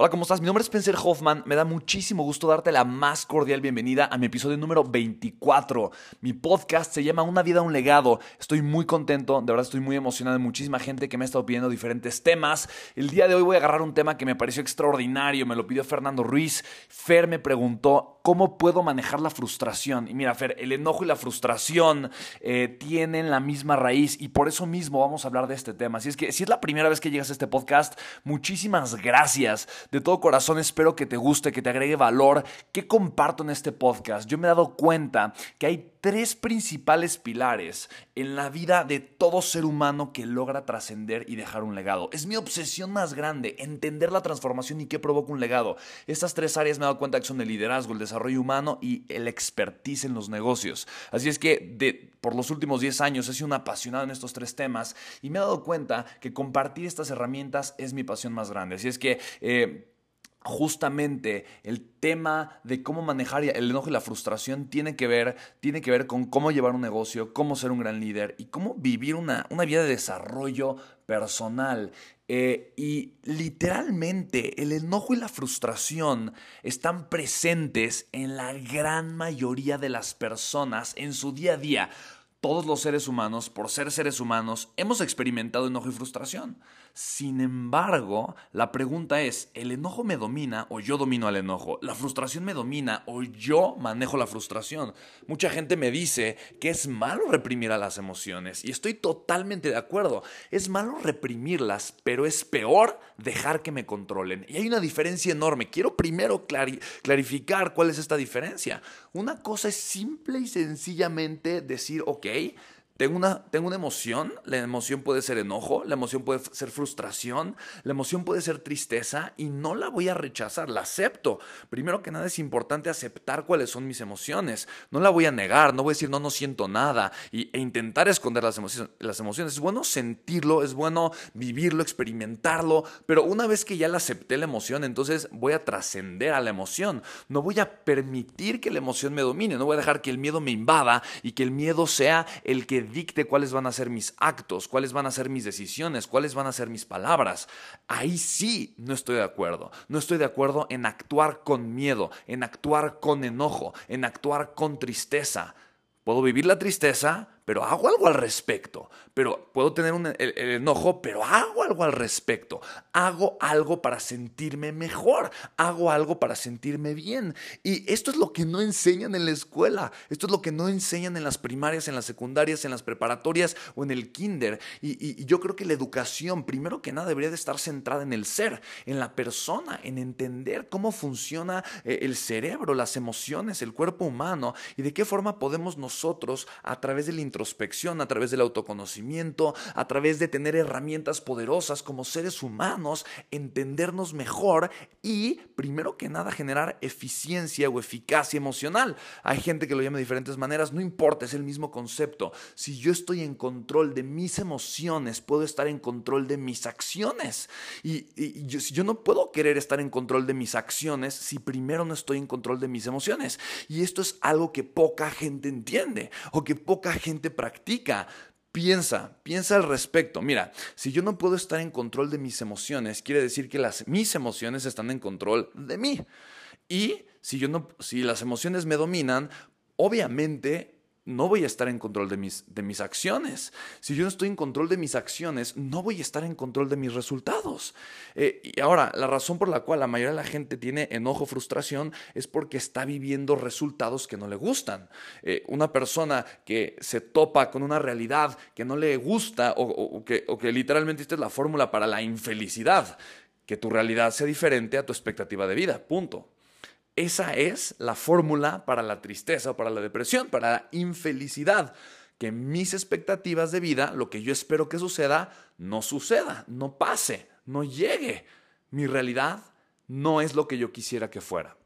Hola, ¿cómo estás? Mi nombre es Spencer Hoffman. Me da muchísimo gusto darte la más cordial bienvenida a mi episodio número 24. Mi podcast se llama Una vida, un legado. Estoy muy contento, de verdad estoy muy emocionado muchísima gente que me ha estado pidiendo diferentes temas. El día de hoy voy a agarrar un tema que me pareció extraordinario, me lo pidió Fernando Ruiz. Fer me preguntó ¿Cómo puedo manejar la frustración? Y mira, Fer, el enojo y la frustración eh, tienen la misma raíz y por eso mismo vamos a hablar de este tema. Así es que si es la primera vez que llegas a este podcast, muchísimas gracias. De todo corazón espero que te guste, que te agregue valor. ¿Qué comparto en este podcast? Yo me he dado cuenta que hay tres principales pilares en la vida de todo ser humano que logra trascender y dejar un legado. Es mi obsesión más grande, entender la transformación y qué provoca un legado. Estas tres áreas me he dado cuenta que son el liderazgo, el desarrollo humano y el expertise en los negocios. Así es que de, por los últimos 10 años he sido un apasionado en estos tres temas y me he dado cuenta que compartir estas herramientas es mi pasión más grande. Así es que... Eh, justamente el tema de cómo manejar el enojo y la frustración tiene que ver, tiene que ver con cómo llevar un negocio, cómo ser un gran líder y cómo vivir una, una vida de desarrollo personal. Eh, y literalmente el enojo y la frustración están presentes en la gran mayoría de las personas en su día a día. Todos los seres humanos, por ser seres humanos, hemos experimentado enojo y frustración. Sin embargo, la pregunta es, ¿el enojo me domina o yo domino al enojo? ¿La frustración me domina o yo manejo la frustración? Mucha gente me dice que es malo reprimir a las emociones y estoy totalmente de acuerdo. Es malo reprimirlas, pero es peor dejar que me controlen. Y hay una diferencia enorme. Quiero primero clarificar cuál es esta diferencia. Una cosa es simple y sencillamente decir, ok, tengo una, tengo una emoción, la emoción puede ser enojo, la emoción puede ser frustración, la emoción puede ser tristeza y no la voy a rechazar, la acepto. Primero que nada es importante aceptar cuáles son mis emociones. No la voy a negar, no voy a decir no, no siento nada y, e intentar esconder las emociones, las emociones. Es bueno sentirlo, es bueno vivirlo, experimentarlo, pero una vez que ya acepté la emoción, entonces voy a trascender a la emoción. No voy a permitir que la emoción me domine, no voy a dejar que el miedo me invada y que el miedo sea el que dicte cuáles van a ser mis actos, cuáles van a ser mis decisiones, cuáles van a ser mis palabras. Ahí sí no estoy de acuerdo. No estoy de acuerdo en actuar con miedo, en actuar con enojo, en actuar con tristeza. Puedo vivir la tristeza, pero hago algo al respecto. Pero puedo tener un, el, enojo, pero hago algo al respecto. Hago algo para sentirme mejor. Hago algo para sentirme bien. Y esto es lo que no enseñan en la escuela. Esto es lo que no enseñan en las primarias, en las secundarias, en las preparatorias o en el kinder. Y, yo creo que la educación, primero que nada, debería de estar centrada en el ser, en la persona, en entender cómo funciona eh, el cerebro, las emociones, el cuerpo humano y de qué forma podemos nosotros, a través del introspección, a través del autoconocimiento, a través de tener herramientas poderosas como seres humanos, entendernos mejor y, primero que nada, generar eficiencia o eficacia emocional. Hay gente que lo llama de diferentes maneras, no importa, es el mismo concepto. Si yo estoy en control de mis emociones, puedo estar en control de mis acciones. Y, yo, yo no puedo querer estar en control de mis acciones si primero no estoy en control de mis emociones. Y esto es algo que poca gente entiende o que poca gente practica. Piensa, piensa al respecto. Mira, si yo no puedo estar en control de mis emociones, quiere decir que las, mis emociones están en control de mí. Y si, yo no, si las emociones me dominan, obviamente no voy a estar en control de mis, de mis acciones. Si yo no estoy en control de mis acciones, no voy a estar en control de mis resultados. Eh, y ahora, la razón por la cual la mayoría de la gente tiene enojo, frustración, es porque está viviendo resultados que no le gustan. Eh, una persona que se topa con una realidad que no le gusta o, que, o que literalmente esta es la fórmula para la infelicidad, que tu realidad sea diferente a tu expectativa de vida, punto. Esa es la fórmula para la tristeza para la depresión, para la infelicidad. Que mis expectativas de vida, lo que yo espero que suceda, no suceda, no pase, no llegue. Mi realidad no es lo que yo quisiera que fuera.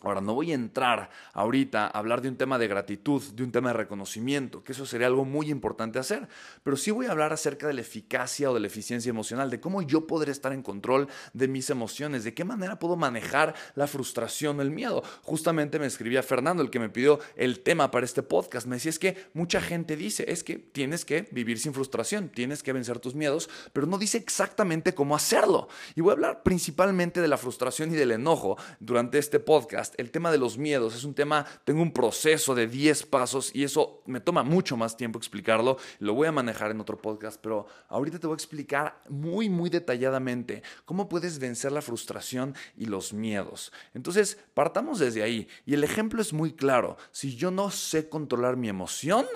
Ahora, no voy a entrar ahorita a hablar de un tema de gratitud, de un tema de reconocimiento, que eso sería algo muy importante hacer, pero sí voy a hablar acerca de la eficacia o de la eficiencia emocional, de cómo yo podré estar en control de mis emociones, de qué manera puedo manejar la frustración el miedo. Justamente me escribía Fernando, el que me pidió el tema para este podcast, me decía, es que mucha gente dice, es que tienes que vivir sin frustración, tienes que vencer tus miedos, pero no dice exactamente cómo hacerlo. Y voy a hablar principalmente de la frustración y del enojo durante este podcast el tema de los miedos es un tema, tengo un proceso de 10 pasos y eso me toma mucho más tiempo explicarlo, lo voy a manejar en otro podcast, pero ahorita te voy a explicar muy, muy detalladamente cómo puedes vencer la frustración y los miedos. Entonces, partamos desde ahí. Y el ejemplo es muy claro, si yo no sé controlar mi emoción,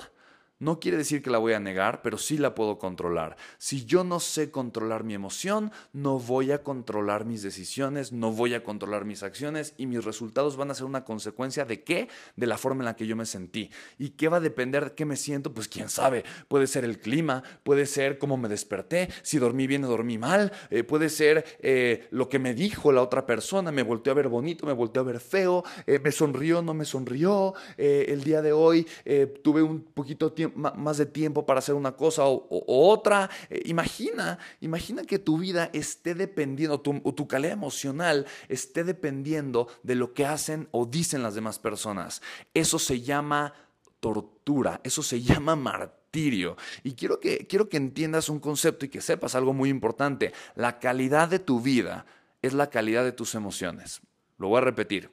no quiere decir que la voy a negar, pero sí la puedo controlar. Si yo no sé controlar mi emoción, no voy a controlar mis decisiones, no voy a controlar mis acciones y mis resultados van a ser una consecuencia de qué? De la forma en la que yo me sentí. ¿Y qué va a depender de qué me siento? Pues quién sabe. Puede ser el clima, puede ser cómo me desperté, si dormí bien o dormí mal, eh, puede ser eh, lo que me dijo la otra persona, me volteó a ver bonito, me volteó a ver feo, eh, me sonrió, no me sonrió, el día de hoy tuve un poquito tiempo más de tiempo para hacer una cosa o, otra. Eh, imagina, imagina que tu vida esté dependiendo, tu, o tu calidad emocional esté dependiendo de lo que hacen o dicen las demás personas. Eso se llama tortura, eso se llama martirio. Y quiero que, quiero que entiendas un concepto y que sepas algo muy importante. La calidad de tu vida es la calidad de tus emociones. Lo voy a repetir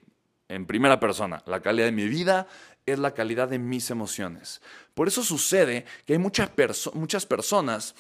en primera persona. La calidad de mi vida es la calidad de mis emociones. Por eso sucede que hay muchas, muchas personas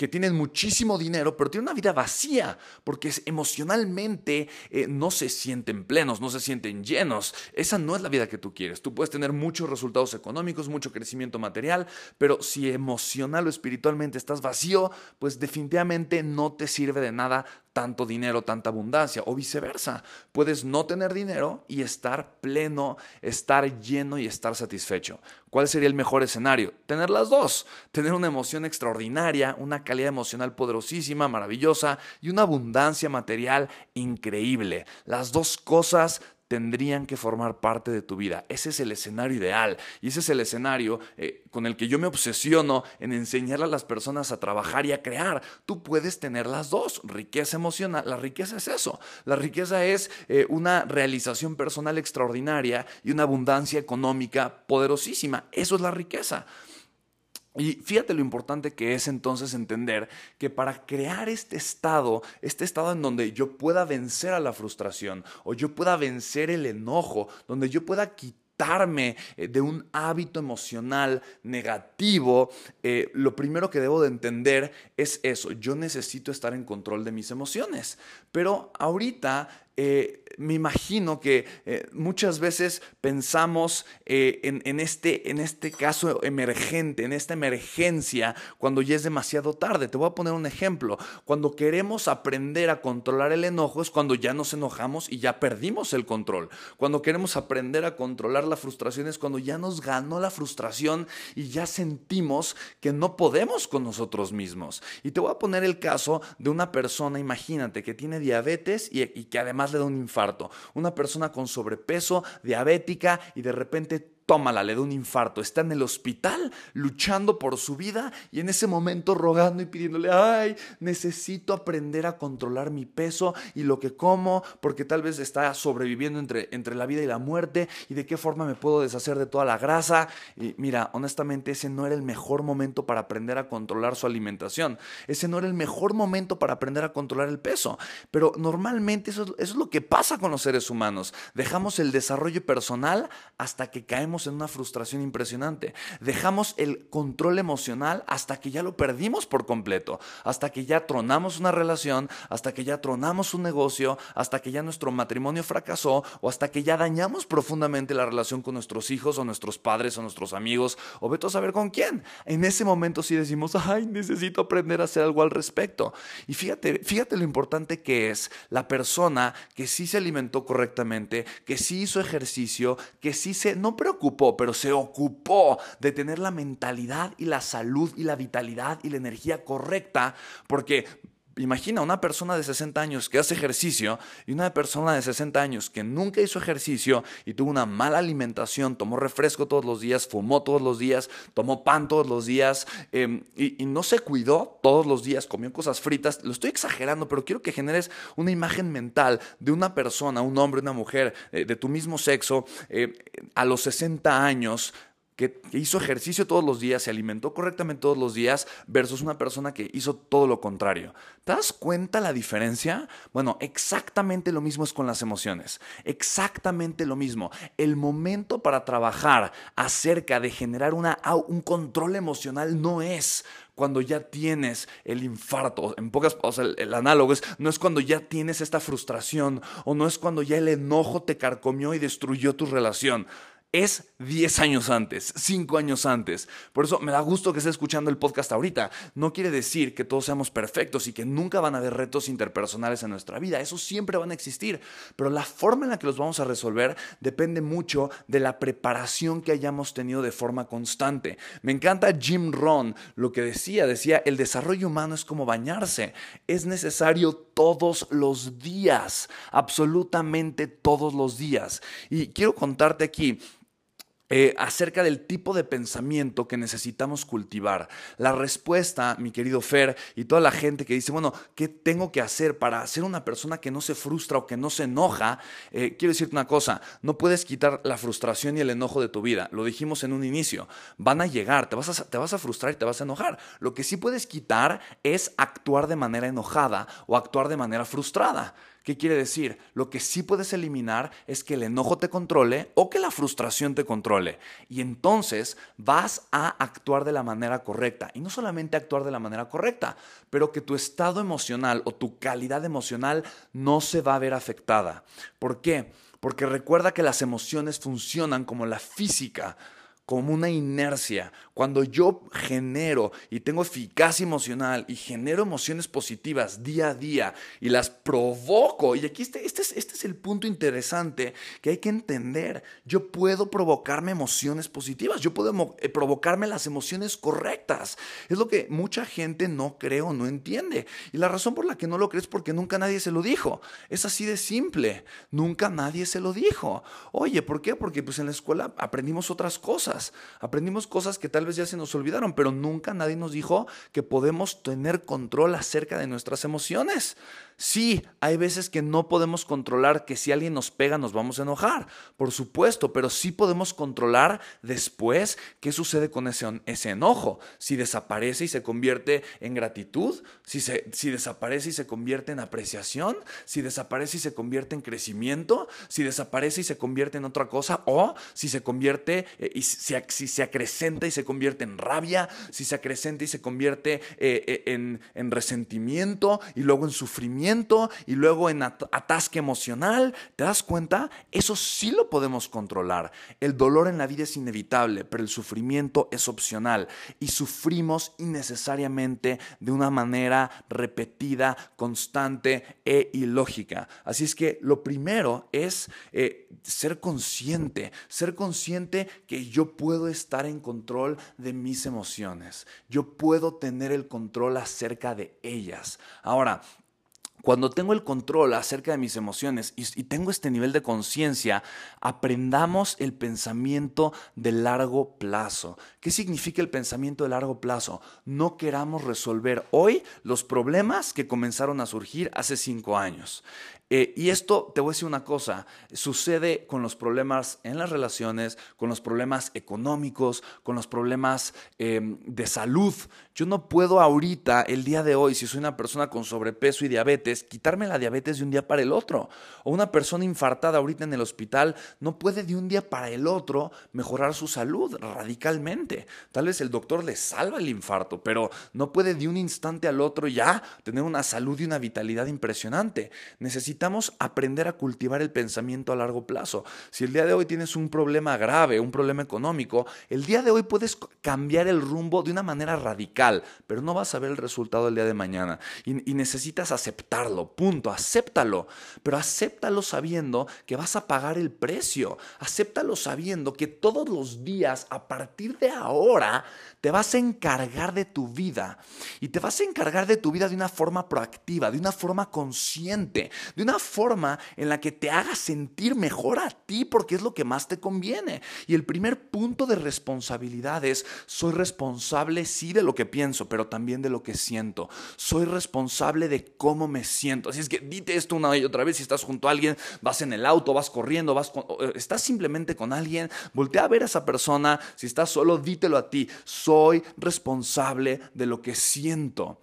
que tienen muchísimo dinero, pero tienen una vida vacía, porque emocionalmente eh, no se sienten plenos, no se sienten llenos. Esa no es la vida que tú quieres. Tú puedes tener muchos resultados económicos, mucho crecimiento material, pero si emocional o espiritualmente estás vacío, pues definitivamente no te sirve de nada tanto dinero, tanta abundancia, o viceversa. Puedes no tener dinero y estar pleno, estar lleno y estar satisfecho. ¿Cuál sería el mejor escenario? Tener las dos, tener una emoción extraordinaria, una calidad emocional poderosísima, maravillosa y una abundancia material increíble. Las dos cosas tendrían que formar parte de tu vida. Ese es el escenario ideal y ese es el escenario eh, con el que yo me obsesiono en enseñar a las personas a trabajar y a crear. Tú puedes tener las dos, riqueza emocional. La riqueza es eso. La riqueza es eh, una realización personal extraordinaria y una abundancia económica poderosísima. Eso es la riqueza. Y fíjate lo importante que es entonces entender que para crear este estado, este estado en donde yo pueda vencer a la frustración o yo pueda vencer el enojo, donde yo pueda quitarme eh, de un hábito emocional negativo, eh, lo primero que debo de entender es eso, yo necesito estar en control de mis emociones. Pero ahorita eh, me imagino que eh, muchas veces pensamos eh, en, este, en este caso emergente, en esta emergencia, cuando ya es demasiado tarde. Te voy a poner un ejemplo. Cuando queremos aprender a controlar el enojo es cuando ya nos enojamos y ya perdimos el control. Cuando queremos aprender a controlar la frustración es cuando ya nos ganó la frustración y ya sentimos que no podemos con nosotros mismos. Y te voy a poner el caso de una persona, imagínate, que tiene diabetes y, y que además le da un infarto. Una persona con sobrepeso, diabética y de repente tómala, le da un infarto, está en el hospital luchando por su vida y en ese momento rogando y pidiéndole, ay, necesito aprender a controlar mi peso y lo que como, porque tal vez está sobreviviendo entre, entre la vida y la muerte y de qué forma me puedo deshacer de toda la grasa. Y mira, honestamente ese no era el mejor momento para aprender a controlar su alimentación, ese no era el mejor momento para aprender a controlar el peso, pero normalmente eso, eso es lo que pasa con los seres humanos, dejamos el desarrollo personal hasta que caemos en una frustración impresionante. Dejamos el control emocional hasta que ya lo perdimos por completo, hasta que ya tronamos una relación, hasta que ya tronamos un negocio, hasta que ya nuestro matrimonio fracasó o hasta que ya dañamos profundamente la relación con nuestros hijos o nuestros padres o nuestros amigos o vete a saber con quién. En ese momento sí decimos, ay, necesito aprender a hacer algo al respecto. Y fíjate, fíjate lo importante que es la persona que sí se alimentó correctamente, que sí hizo ejercicio, que sí se, no pero se ocupó de tener la mentalidad y la salud y la vitalidad y la energía correcta, porque Imagina una persona de 60 años que hace ejercicio y una persona de 60 años que nunca hizo ejercicio y tuvo una mala alimentación, tomó refresco todos los días, fumó todos los días, tomó pan todos los días em, y, no se cuidó todos los días, comió cosas fritas. Lo estoy exagerando, pero quiero que generes una imagen mental de una persona, un hombre, una mujer eh, de tu mismo sexo eh, a los 60 años que, hizo ejercicio todos los días, se alimentó correctamente todos los días, versus una persona que hizo todo lo contrario. ¿Te das cuenta la diferencia? Bueno, exactamente lo mismo es con las emociones. Exactamente lo mismo. El momento para trabajar acerca de generar un control emocional no es cuando ya tienes el infarto, en pocas, o sea, el, análogo es, no es cuando ya tienes esta frustración o no es cuando ya el enojo te carcomió y destruyó tu relación es 10 años antes, 5 años antes. Por eso me da gusto que esté escuchando el podcast ahorita. No quiere decir que todos seamos perfectos y que nunca van a haber retos interpersonales en nuestra vida. Eso siempre van a existir. Pero la forma en la que los vamos a resolver depende mucho de la preparación que hayamos tenido de forma constante. Me encanta Jim Rohn lo que decía. Decía, el desarrollo humano es como bañarse. Es necesario todos los días. Absolutamente todos los días. Y quiero contarte aquí eh, acerca del tipo de pensamiento que necesitamos cultivar. La respuesta, mi querido Fer, y toda la gente que dice, bueno, ¿qué tengo que hacer para ser una persona que no se frustra o que no se enoja? Eh, quiero decirte una cosa, no puedes quitar la frustración y el enojo de tu vida. Lo dijimos en un inicio, van a llegar, te vas a, te vas a frustrar y te vas a enojar. Lo que sí puedes quitar es actuar de manera enojada o actuar de manera frustrada. ¿Qué quiere decir? Lo que sí puedes eliminar es que el enojo te controle o que la frustración te controle. Y entonces vas a actuar de la manera correcta. Y no solamente actuar de la manera correcta, pero que tu estado emocional o tu calidad emocional no se va a ver afectada. ¿Por qué? Porque recuerda que las emociones funcionan como la física como una inercia. Cuando yo genero y tengo eficacia emocional y genero emociones positivas día a día y las provoco, y aquí este, este, es, este es el punto interesante que hay que entender, yo puedo provocarme emociones positivas, yo puedo eh, provocarme las emociones correctas. Es lo que mucha gente no cree o no entiende. Y la razón por la que no lo crees es porque nunca nadie se lo dijo. Es así de simple. Nunca nadie se lo dijo. Oye, ¿por qué? Porque pues en la escuela aprendimos otras cosas. Aprendimos cosas que tal vez ya se nos olvidaron, pero nunca nadie nos dijo que podemos tener control acerca de nuestras emociones. Sí, hay veces que no podemos controlar que si alguien nos pega nos vamos a enojar, por supuesto, pero sí podemos controlar después qué sucede con ese, ese enojo. Si desaparece y se convierte en gratitud, si, se, si desaparece y se convierte en apreciación, si desaparece y se convierte en crecimiento, si desaparece y se convierte en otra cosa, o si se convierte eh, y si, se acrecenta y se convierte en rabia, si se acrecenta y se convierte eh, eh, en, en resentimiento y luego en sufrimiento y luego en atasque emocional. ¿Te das cuenta? Eso sí lo podemos controlar. El dolor en la vida es inevitable, pero el sufrimiento es opcional y sufrimos innecesariamente de una manera repetida, constante e ilógica. Así es que lo primero es eh, ser consciente, ser consciente que yo puedo estar en control de mis emociones. Yo puedo tener el control acerca de ellas. Ahora, Cuando tengo el control acerca de mis emociones y, tengo este nivel de conciencia, aprendamos el pensamiento de largo plazo. ¿Qué significa el pensamiento de largo plazo? No queramos resolver hoy los problemas que comenzaron a surgir hace cinco años. Eh, y esto, te voy a decir una cosa, sucede con los problemas en las relaciones, con los problemas económicos, con los problemas em, de salud. Yo no puedo ahorita, el día de hoy, si soy una persona con sobrepeso y diabetes, quitarme la diabetes de un día para el otro. O una persona infartada ahorita en el hospital no puede de un día para el otro mejorar su salud radicalmente. Tal vez el doctor le salva el infarto, pero no puede de un instante al otro ya tener una salud y una vitalidad impresionante. Necesita necesitamos aprender a cultivar el pensamiento a largo plazo. Si el día de hoy tienes un problema grave, un problema económico, el día de hoy puedes cambiar el rumbo de una manera radical, pero no vas a ver el resultado el día de mañana. Y, y necesitas aceptarlo, punto, acéptalo. Pero acéptalo sabiendo que vas a pagar el precio. Acéptalo sabiendo que todos los días, a partir de ahora, te vas a encargar de tu vida. Y te vas a encargar de tu vida de una forma proactiva, de una forma consciente, de una forma en la que te haga sentir mejor a ti porque es lo que más te conviene. Y el primer punto de responsabilidad es, soy responsable sí de lo que pienso, pero también de lo que siento. Soy responsable de cómo me siento. Así es que dite esto una y otra vez, si estás junto a alguien, vas en el auto, vas corriendo, vas estás simplemente con alguien, voltea a ver a esa persona, si estás solo, dítelo a ti soy responsable de lo que siento.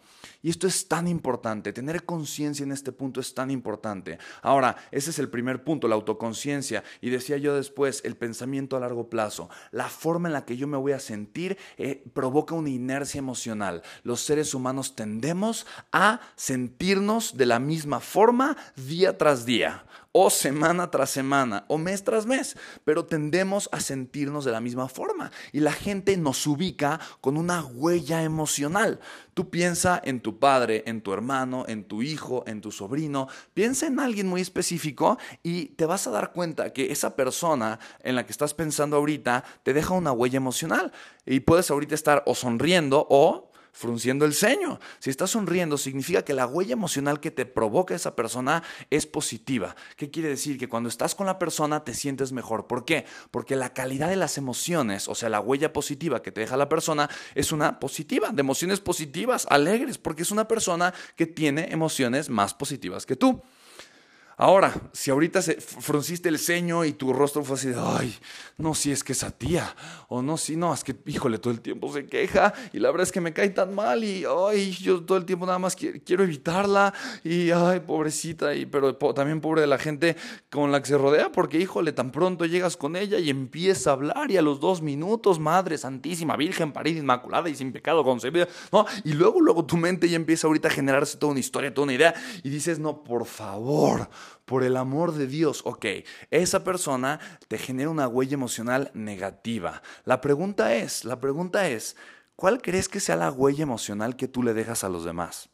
Y esto es tan importante, tener conciencia en este punto es tan importante. Ahora, ese es el primer punto, la autoconciencia. Y decía yo después, el pensamiento a largo plazo. La forma en la que yo me voy a sentir eh, provoca una inercia emocional. Los seres humanos tendemos a sentirnos de la misma forma día tras día o semana tras semana, o mes tras mes, pero tendemos a sentirnos de la misma forma y la gente nos ubica con una huella emocional. Tú piensa en tu padre, en tu hermano, en tu hijo, en tu sobrino, piensa en alguien muy específico y te vas a dar cuenta que esa persona en la que estás pensando ahorita te deja una huella emocional y puedes ahorita estar o sonriendo o frunciendo el ceño. Si estás sonriendo, significa que la huella emocional que te provoca esa persona es positiva. ¿Qué quiere decir? Que cuando estás con la persona te sientes mejor. ¿Por qué? Porque la calidad de las emociones, o sea, la huella positiva que te deja la persona, es una positiva, de emociones positivas, alegres, porque es una persona que tiene emociones más positivas que tú. Ahora, si ahorita se frunciste el ceño y tu rostro fue así de, ay, no, si es que esa tía, o no, si no, es que, híjole, todo el tiempo se queja y la verdad es que me cae tan mal y, ay, yo todo el tiempo nada más quiero, evitarla y, ay, pobrecita, y, pero también pobre de la gente con la que se rodea porque, híjole, tan pronto llegas con ella y empieza a hablar y a los dos minutos, Madre Santísima, Virgen, parida inmaculada y sin pecado concebida, ¿no? Y luego, luego tu mente ya empieza ahorita a generarse toda una historia, toda una idea y dices, no, por favor, por el amor de Dios, ok, esa persona te genera una huella emocional negativa. La pregunta es, la pregunta es, ¿cuál crees que sea la huella emocional que tú le dejas a los demás?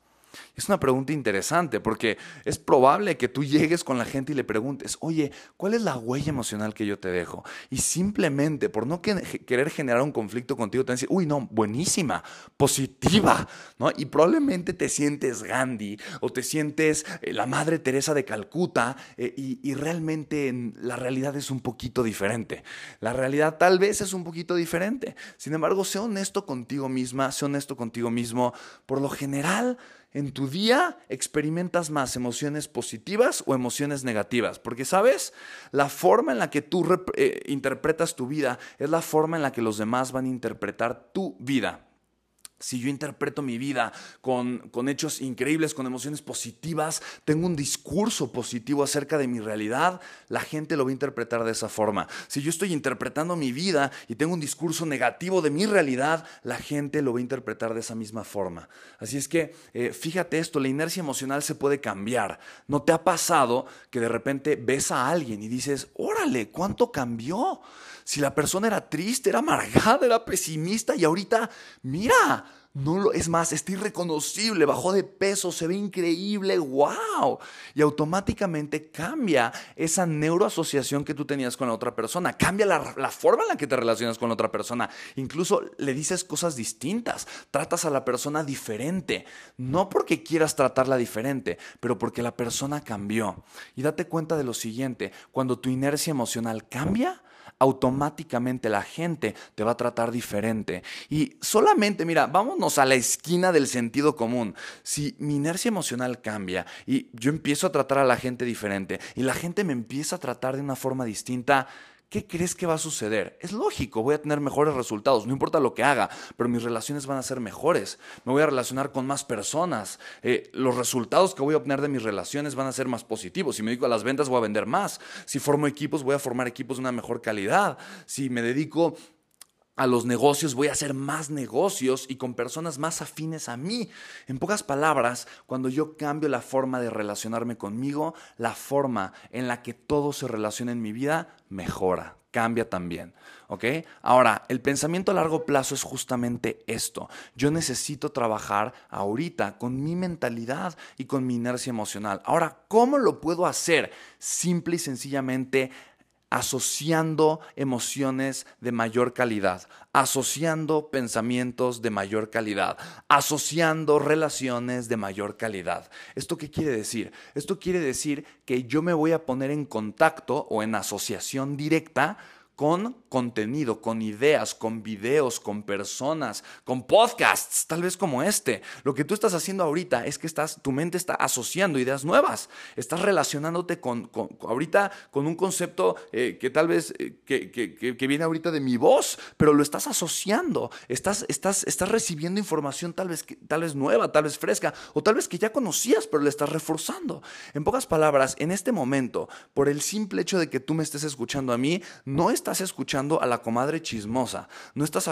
Es una pregunta interesante porque es probable que tú llegues con la gente y le preguntes, oye, ¿cuál es la huella emocional que yo te dejo? Y simplemente por no querer generar un conflicto contigo, te van uy, no, buenísima, positiva, ¿no? Y probablemente te sientes Gandhi o te sientes eh, la Madre Teresa de Calcuta eh, y, y realmente la realidad es un poquito diferente. La realidad tal vez es un poquito diferente. Sin embargo, sé honesto contigo misma, sé honesto contigo mismo. Por lo general, en tu día experimentas más emociones positivas o emociones negativas. Porque, ¿sabes? La forma en la que tú eh, interpretas tu vida es la forma en la que los demás van a interpretar tu vida si yo interpreto mi vida con, con, hechos increíbles, con emociones positivas, tengo un discurso positivo acerca de mi realidad, la gente lo va a interpretar de esa forma. Si yo estoy interpretando mi vida y tengo un discurso negativo de mi realidad, la gente lo va a interpretar de esa misma forma. Así es que eh, fíjate esto, la inercia emocional se puede cambiar. ¿No te ha pasado que de repente ves a alguien y dices, órale, ¿cuánto cambió? Si la persona era triste, era amargada, era pesimista y ahorita, mira, no lo, es más, está irreconocible, bajó de peso, se ve increíble, wow. Y automáticamente cambia esa neuroasociación que tú tenías con la otra persona, cambia la, la forma en la que te relacionas con la otra persona. Incluso le dices cosas distintas, tratas a la persona diferente, no porque quieras tratarla diferente, pero porque la persona cambió. Y date cuenta de lo siguiente, cuando tu inercia emocional cambia, automáticamente la gente te va a tratar diferente. Y solamente, mira, vámonos a la esquina del sentido común. Si mi inercia emocional cambia y yo empiezo a tratar a la gente diferente y la gente me empieza a tratar de una forma distinta, ¿qué crees que va a suceder? Es lógico, voy a tener mejores resultados, no importa lo que haga, pero mis relaciones van a ser mejores, me voy a relacionar con más personas, eh, los resultados que voy a obtener de mis relaciones van a ser más positivos, si me dedico a las ventas voy a vender más, si formo equipos voy a formar equipos de una mejor calidad, si me dedico a los negocios, voy a hacer más negocios y con personas más afines a mí. En pocas palabras, cuando yo cambio la forma de relacionarme conmigo, la forma en la que todo se relaciona en mi vida mejora, cambia también. ¿Ok? Ahora, el pensamiento a largo plazo es justamente esto. Yo necesito trabajar ahorita con mi mentalidad y con mi inercia emocional. Ahora, ¿cómo lo puedo hacer? Simple y sencillamente asociando emociones de mayor calidad, asociando pensamientos de mayor calidad, asociando relaciones de mayor calidad. ¿Esto qué quiere decir? Esto quiere decir que yo me voy a poner en contacto o en asociación directa con contenido, con ideas, con videos, con personas, con podcasts, tal vez como este. Lo que tú estás haciendo ahorita es que estás, tu mente está asociando ideas nuevas. Estás relacionándote con, ahorita con un concepto eh, que tal vez eh, que, viene ahorita de mi voz, pero lo estás asociando. Estás, estás, estás recibiendo información tal vez, tal vez nueva, tal vez fresca, o tal vez que ya conocías, pero le estás reforzando. En pocas palabras, en este momento, por el simple hecho de que tú me estés escuchando a mí, no es estás escuchando a la comadre chismosa, no estás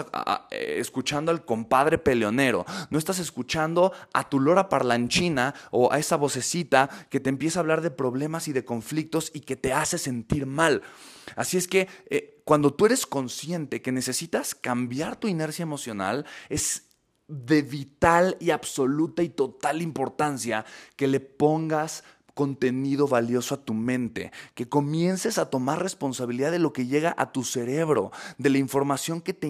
eh, escuchando al compadre peleonero, no estás escuchando a tu lora parlanchina o a esa vocecita que te empieza a hablar de problemas y de conflictos y que te hace sentir mal. Así es que eh, cuando tú eres consciente que necesitas cambiar tu inercia emocional, es de vital y absoluta y total importancia que le pongas contenido valioso a tu mente, que comiences a tomar responsabilidad de lo que llega a tu cerebro, de la información que te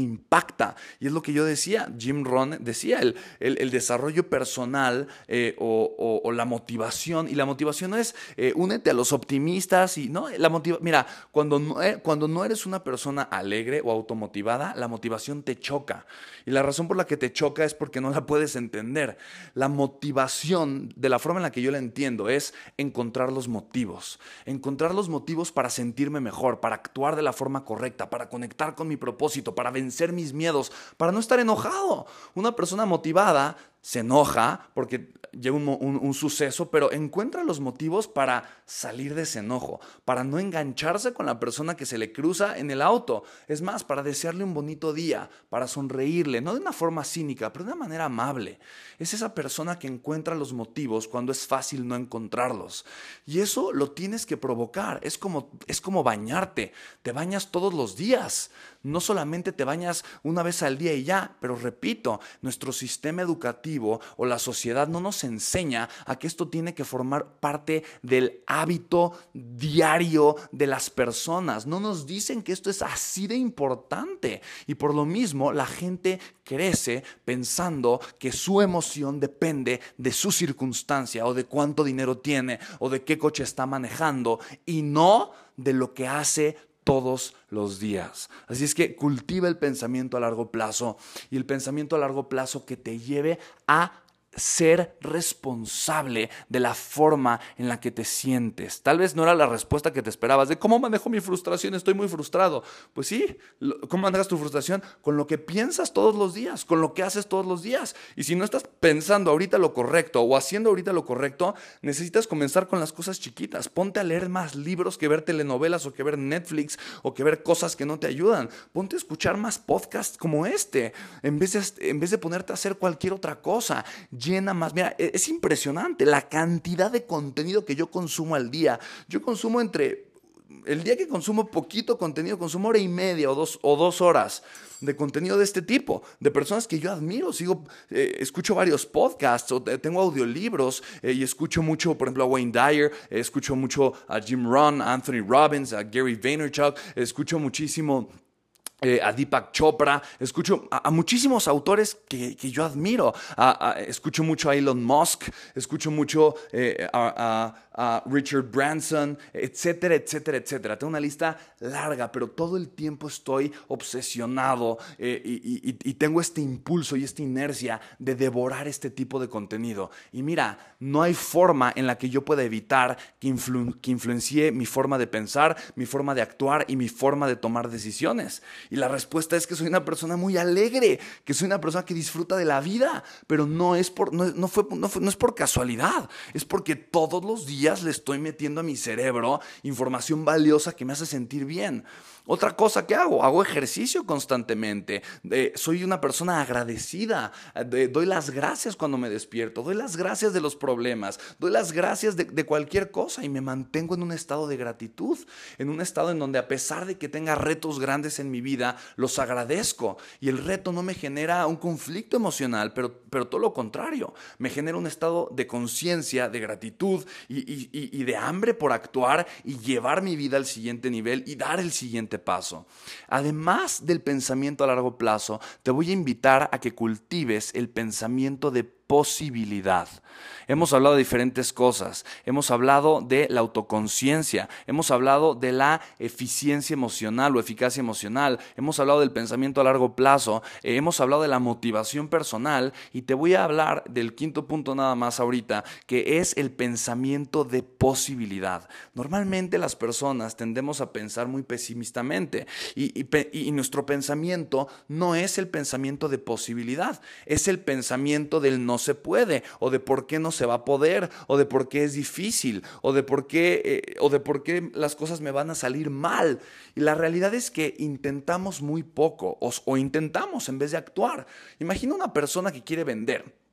impacta. Y es lo que yo decía, Jim Rohn decía, el, el, desarrollo personal eh, o, la motivación. Y la motivación es, eh, únete a los optimistas y, ¿no? La motiva mira, cuando eh, cuando no eres una persona alegre o automotivada, la motivación te choca. Y la razón por la que te choca es porque no la puedes entender. La motivación, de la forma en la que yo la entiendo, es encontrar los motivos, encontrar los motivos para sentirme mejor, para actuar de la forma correcta, para conectar con mi propósito, para vencer mis miedos, para no estar enojado. Una persona motivada se enoja porque llega un, suceso, pero encuentra los motivos para salir de ese enojo, para no engancharse con la persona que se le cruza en el auto. Es más, para desearle un bonito día, para sonreírle, no de una forma cínica, pero de una manera amable. Es esa persona que encuentra los motivos cuando es fácil no encontrarlos. Y eso lo tienes que provocar. Es como, es como bañarte. Te bañas todos los días. No solamente te bañas una vez al día y ya, pero repito, nuestro sistema educativo o la sociedad no nos enseña a que esto tiene que formar parte del hábito diario de las personas. No nos dicen que esto es así de importante. Y por lo mismo la gente crece pensando que su emoción depende de su circunstancia o de cuánto dinero tiene o de qué coche está manejando y no de lo que hace todos los días. Así es que cultiva el pensamiento a largo plazo y el pensamiento a largo plazo que te lleve a ser responsable de la forma en la que te sientes. Tal vez no era la respuesta que te esperabas de cómo manejo mi frustración, estoy muy frustrado. Pues sí, ¿cómo manejas tu frustración? Con lo que piensas todos los días, con lo que haces todos los días. Y si no estás pensando ahorita lo correcto o haciendo ahorita lo correcto, necesitas comenzar con las cosas chiquitas. Ponte a leer más libros que ver telenovelas o que ver Netflix o que ver cosas que no te ayudan. Ponte a escuchar más podcasts como este, en vez de, en vez de ponerte a hacer cualquier otra cosa llena más. Mira, e-, es impresionante la cantidad de contenido que yo consumo al día. Yo consumo entre el día que consumo poquito contenido, consumo hora y media o dos, o dos horas de contenido de este tipo, de personas que yo admiro. Sigo, eh, escucho varios podcasts o tengo audiolibros eh, y escucho mucho, por ejemplo, a Wayne Dyer, escucho mucho a Jim Rohn, a Anthony Robbins, a Gary Vaynerchuk, escucho muchísimo eh, a Deepak Chopra, escucho a, muchísimos autores que, yo admiro, escucho mucho a Elon Musk, escucho mucho eh, a, Richard Branson, etcétera, etcétera, etcétera. Tengo una lista larga, pero todo el tiempo estoy obsesionado eh, y, tengo este impulso y esta inercia de devorar este tipo de contenido. Y mira, no hay forma en la que yo pueda evitar que, que influencie mi forma de pensar, mi forma de actuar y mi forma de tomar decisiones. Y la respuesta es que soy una persona muy alegre, que soy una persona que disfruta de la vida, pero no es por, no, fue, no, no es por casualidad, es porque todos los días le estoy metiendo a mi cerebro información valiosa que me hace sentir bien. Otra cosa que hago, hago ejercicio constantemente. soy una persona agradecida. doy las gracias cuando me despierto. Doy las gracias de los problemas. Doy las gracias de, de, cualquier cosa y me mantengo en un estado de gratitud. En un estado en donde a pesar de que tenga retos grandes en mi vida, los agradezco. Y el reto no me genera un conflicto emocional, pero, pero todo lo contrario. Me genera un estado de conciencia, de gratitud y, y, y de hambre por actuar y llevar mi vida al siguiente nivel y dar el siguiente paso. Además del pensamiento a largo plazo, te voy a invitar a que cultives el pensamiento de posibilidad. Hemos hablado de diferentes cosas, hemos hablado de la autoconciencia, hemos hablado de la eficiencia emocional o eficacia emocional, hemos hablado del pensamiento a largo plazo, eh, hemos hablado de la motivación personal. Y te voy a hablar del quinto punto nada más ahorita, que es el pensamiento de posibilidad. Normalmente las personas tendemos a pensar muy pesimistamente. Y, y nuestro pensamiento no es el pensamiento de posibilidad, es el pensamiento del no se puede, o de por qué no se va a poder, o de por qué es difícil, o de por qué, eh, o de por qué las cosas me van a salir mal. Y la realidad es que intentamos muy poco, o, o intentamos en vez de actuar. Imagina una persona que quiere vender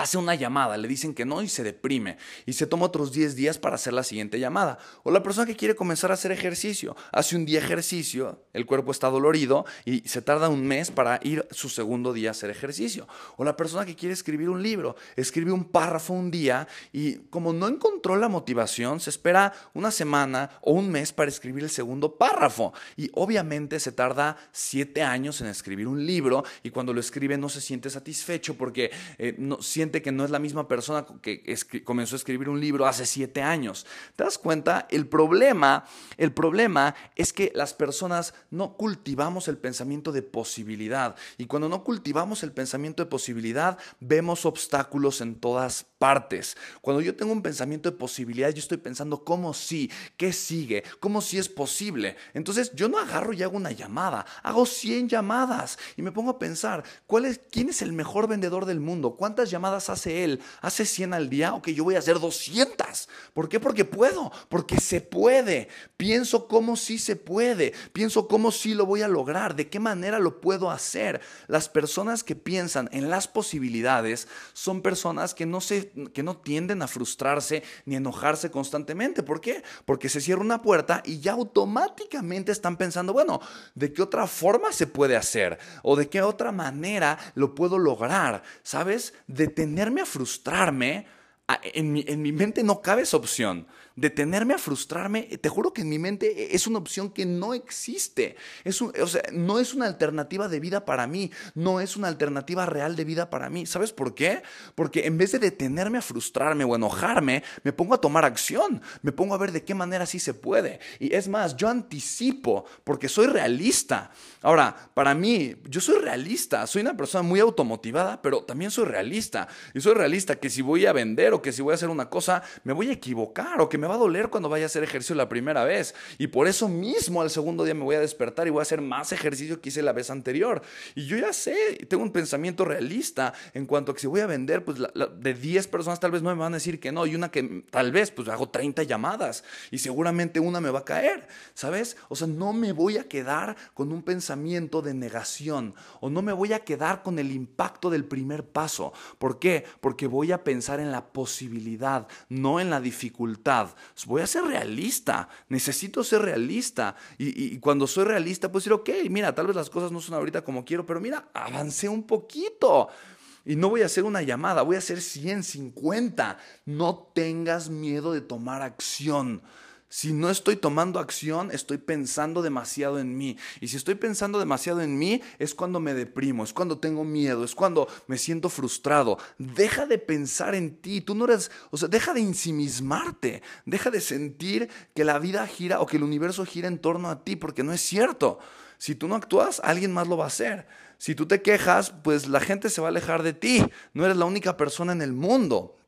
hace una llamada, le dicen que no y se deprime y se toma otros 10 días para hacer la siguiente llamada. O la persona que quiere comenzar a hacer ejercicio, hace un día ejercicio, el cuerpo está dolorido y se tarda un mes para ir su segundo día a hacer ejercicio. O la persona que quiere escribir un libro, escribe un párrafo un día y como no encontró la motivación, se espera una semana o un mes para escribir el segundo párrafo. Y obviamente se tarda 7 años en escribir un libro y cuando lo escribe no se siente satisfecho porque eh, no siente que no es la misma persona que comenzó a escribir un libro hace siete años. ¿Te das cuenta? El problema, el problema es que las personas no cultivamos el pensamiento de posibilidad. Y cuando no cultivamos el pensamiento de posibilidad, vemos obstáculos en todas partes. Cuando yo tengo un pensamiento de posibilidad, yo estoy pensando cómo sí, qué sigue, cómo sí es posible. Entonces yo no agarro y hago una llamada, hago 100 llamadas y me pongo a pensar, ¿cuál ¿quién es el mejor vendedor del mundo? ¿Cuántas llamadas hace él? ¿Hace 100 al día? Ok, yo voy a hacer 200. ¿Por qué? Porque puedo, porque se puede. Pienso cómo sí se puede, pienso cómo sí lo voy a lograr, de qué manera lo puedo hacer. Las personas que piensan en las posibilidades son personas que no, se, que no tienden a frustrarse ni enojarse constantemente. ¿Por qué? Porque se cierra una puerta y ya automáticamente están pensando, bueno, ¿de qué otra forma se puede hacer? ¿O de qué otra manera lo puedo lograr? ¿Sabes? Detenerme a frustrarme, en mi, en mi mente no cabe esa opción detenerme a frustrarme, te juro que en mi mente es una opción que no existe. Es o sea, no es una alternativa de vida para mí, no es una alternativa real de vida para mí. ¿Sabes por qué? Porque en vez de detenerme a frustrarme o enojarme, me pongo a tomar acción, me pongo a ver de qué manera sí se puede. Y es más, yo anticipo porque soy realista. Ahora, para mí, yo soy realista, soy una persona muy automotivada, pero también soy realista. Y soy realista que si voy a vender o que si voy a hacer una cosa, me voy a equivocar o que me va a doler cuando vaya a hacer ejercicio la primera vez. Y por eso mismo al segundo día me voy a despertar y voy a hacer más ejercicio que hice la vez anterior. Y yo ya sé, tengo un pensamiento realista en cuanto a que si voy a vender, pues de 10 personas tal vez no me van a decir que no. Y una que tal vez, pues hago 30 llamadas y seguramente una me va a caer, ¿sabes? O sea, no me voy a quedar con un pensamiento de negación o no me voy a quedar con el impacto del primer paso. ¿Por qué? Porque voy a pensar en la posibilidad, no en la dificultad. Verdad. Voy a ser realista. Necesito ser realista. Y, cuando soy realista, pues decir, ok, mira, tal vez las cosas no son ahorita como quiero, pero mira, avancé un poquito. Y no voy a hacer una llamada, voy a hacer 150. No tengas miedo de tomar acción. Si no estoy tomando acción, estoy pensando demasiado en mí. Y si estoy pensando demasiado en mí, es cuando me deprimo, es cuando tengo miedo, es cuando me siento frustrado. Deja de pensar en ti. Tú no eres, o sea, deja de ensimismarte. Deja de sentir que la vida gira o que el universo gira en torno a ti, porque no es cierto. Si tú no actúas, alguien más lo va a hacer. Si tú te quejas, pues la gente se va a alejar de ti. No eres la única persona en el mundo.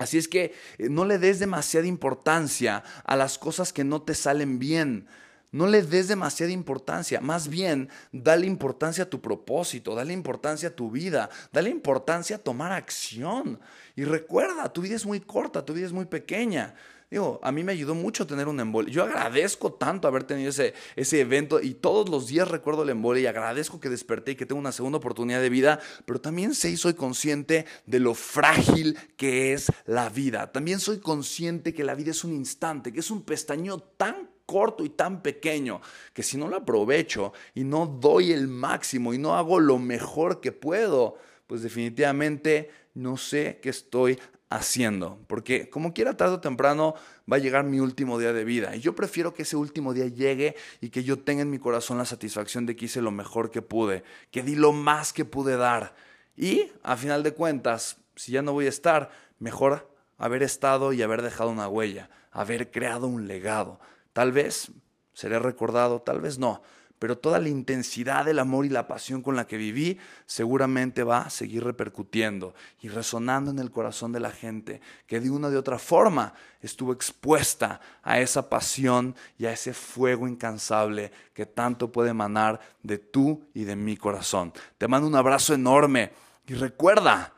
Así es que eh, no le des demasiada importancia a las cosas que no te salen bien. No le des demasiada importancia, más bien dale importancia a tu propósito, dale importancia a tu vida, dale importancia a tomar acción. Y recuerda, tu vida es muy corta, tu vida es muy pequeña. Digo, a mí me ayudó mucho tener un embolio. Yo agradezco tanto haber tenido ese, ese evento y todos los días recuerdo el embolio y agradezco que desperté y que tengo una segunda oportunidad de vida, pero también sé y soy consciente de lo frágil que es la vida. También soy consciente que la vida es un instante, que es un pestañeo tan corto y tan pequeño que si no lo aprovecho y no doy el máximo y no hago lo mejor que puedo, pues definitivamente no sé qué estoy haciendo, porque como quiera tarde o temprano va a llegar mi último día de vida y yo prefiero que ese último día llegue y que yo tenga en mi corazón la satisfacción de que hice lo mejor que pude, que di lo más que pude dar y a final de cuentas, si ya no voy a estar, mejor haber estado y haber dejado una huella, haber creado un legado. Tal vez seré recordado, tal vez no, pero toda la intensidad del amor y la pasión con la que viví seguramente va a seguir repercutiendo y resonando en el corazón de la gente que de una de otra forma estuvo expuesta a esa pasión y a ese fuego incansable que tanto puede emanar de tú y de mi corazón. Te mando un abrazo enorme y recuerda,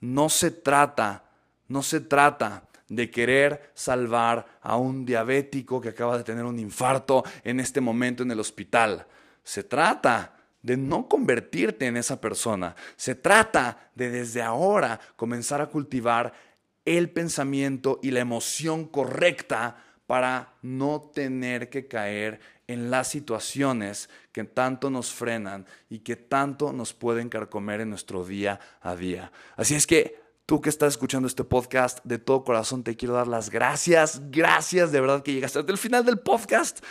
no se trata, no se trata de querer salvar a un diabético que acaba de tener un infarto en este momento en el hospital. Se trata de no convertirte en esa persona. Se trata de desde ahora comenzar a cultivar el pensamiento y la emoción correcta para no tener que caer en las situaciones que tanto nos frenan y que tanto nos pueden carcomer en nuestro día a día. Así es que Tú que estás escuchando este podcast, de todo corazón te quiero dar las gracias. Gracias de verdad que llegaste hasta el final del podcast.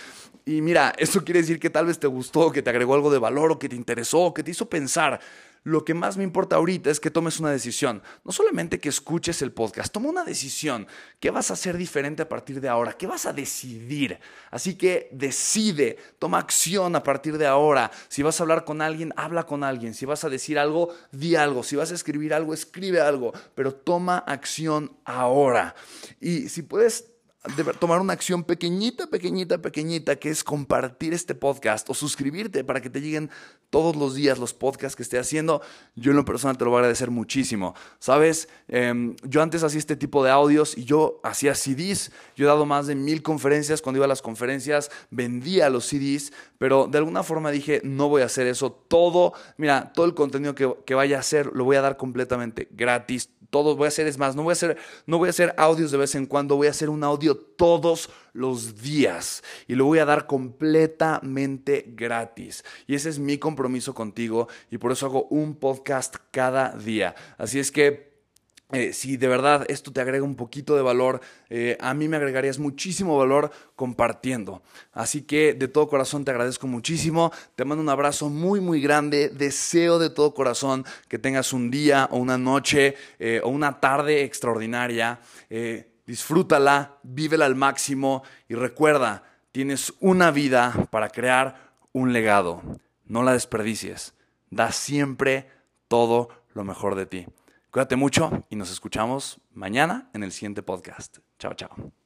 Y mira, eso quiere decir que tal vez te gustó, que te agregó algo de valor o que te interesó, que te hizo pensar. Lo que más me importa ahorita es que tomes una decisión. No solamente que escuches el podcast, toma una decisión. ¿Qué vas a hacer diferente a partir de ahora? ¿Qué vas a decidir? Así que decide, toma acción a partir de ahora. Si vas a hablar con alguien, habla con alguien. Si vas a decir algo, di algo. Si vas a escribir algo, escribe algo. Pero toma acción ahora. Y si puedes tomar una acción pequeñita, pequeñita, pequeñita, que es compartir este podcast o suscribirte para que te lleguen todos los días los podcasts que esté haciendo. Yo en lo personal te lo voy a agradecer muchísimo. Sabes, em, yo antes hacía este tipo de audios y yo hacía CDs. Yo he dado más de mil conferencias. Cuando iba a las conferencias vendía los CDs, pero de alguna forma dije, no voy a hacer eso. Todo, mira, todo el contenido que, que vaya a hacer lo voy a dar completamente gratis todos voy a hacer, es más, no voy a hacer, no voy a hacer audios de vez en cuando, voy a hacer un audio todos los días y lo voy a dar completamente gratis. Y ese es mi compromiso contigo y por eso hago un podcast cada día. Así es que eh, si de verdad esto te agrega un poquito de valor, eh, a mí me agregarías muchísimo valor compartiendo. Así que de todo corazón te agradezco muchísimo, te mando un abrazo muy muy grande, deseo de todo corazón que tengas un día o una noche eh, o una tarde extraordinaria, disfrútala, vívela al máximo y recuerda, tienes una vida para crear un legado, no la desperdicies, da siempre todo lo mejor de ti. Cuídate mucho y nos escuchamos mañana en el siguiente podcast. Chao, chao.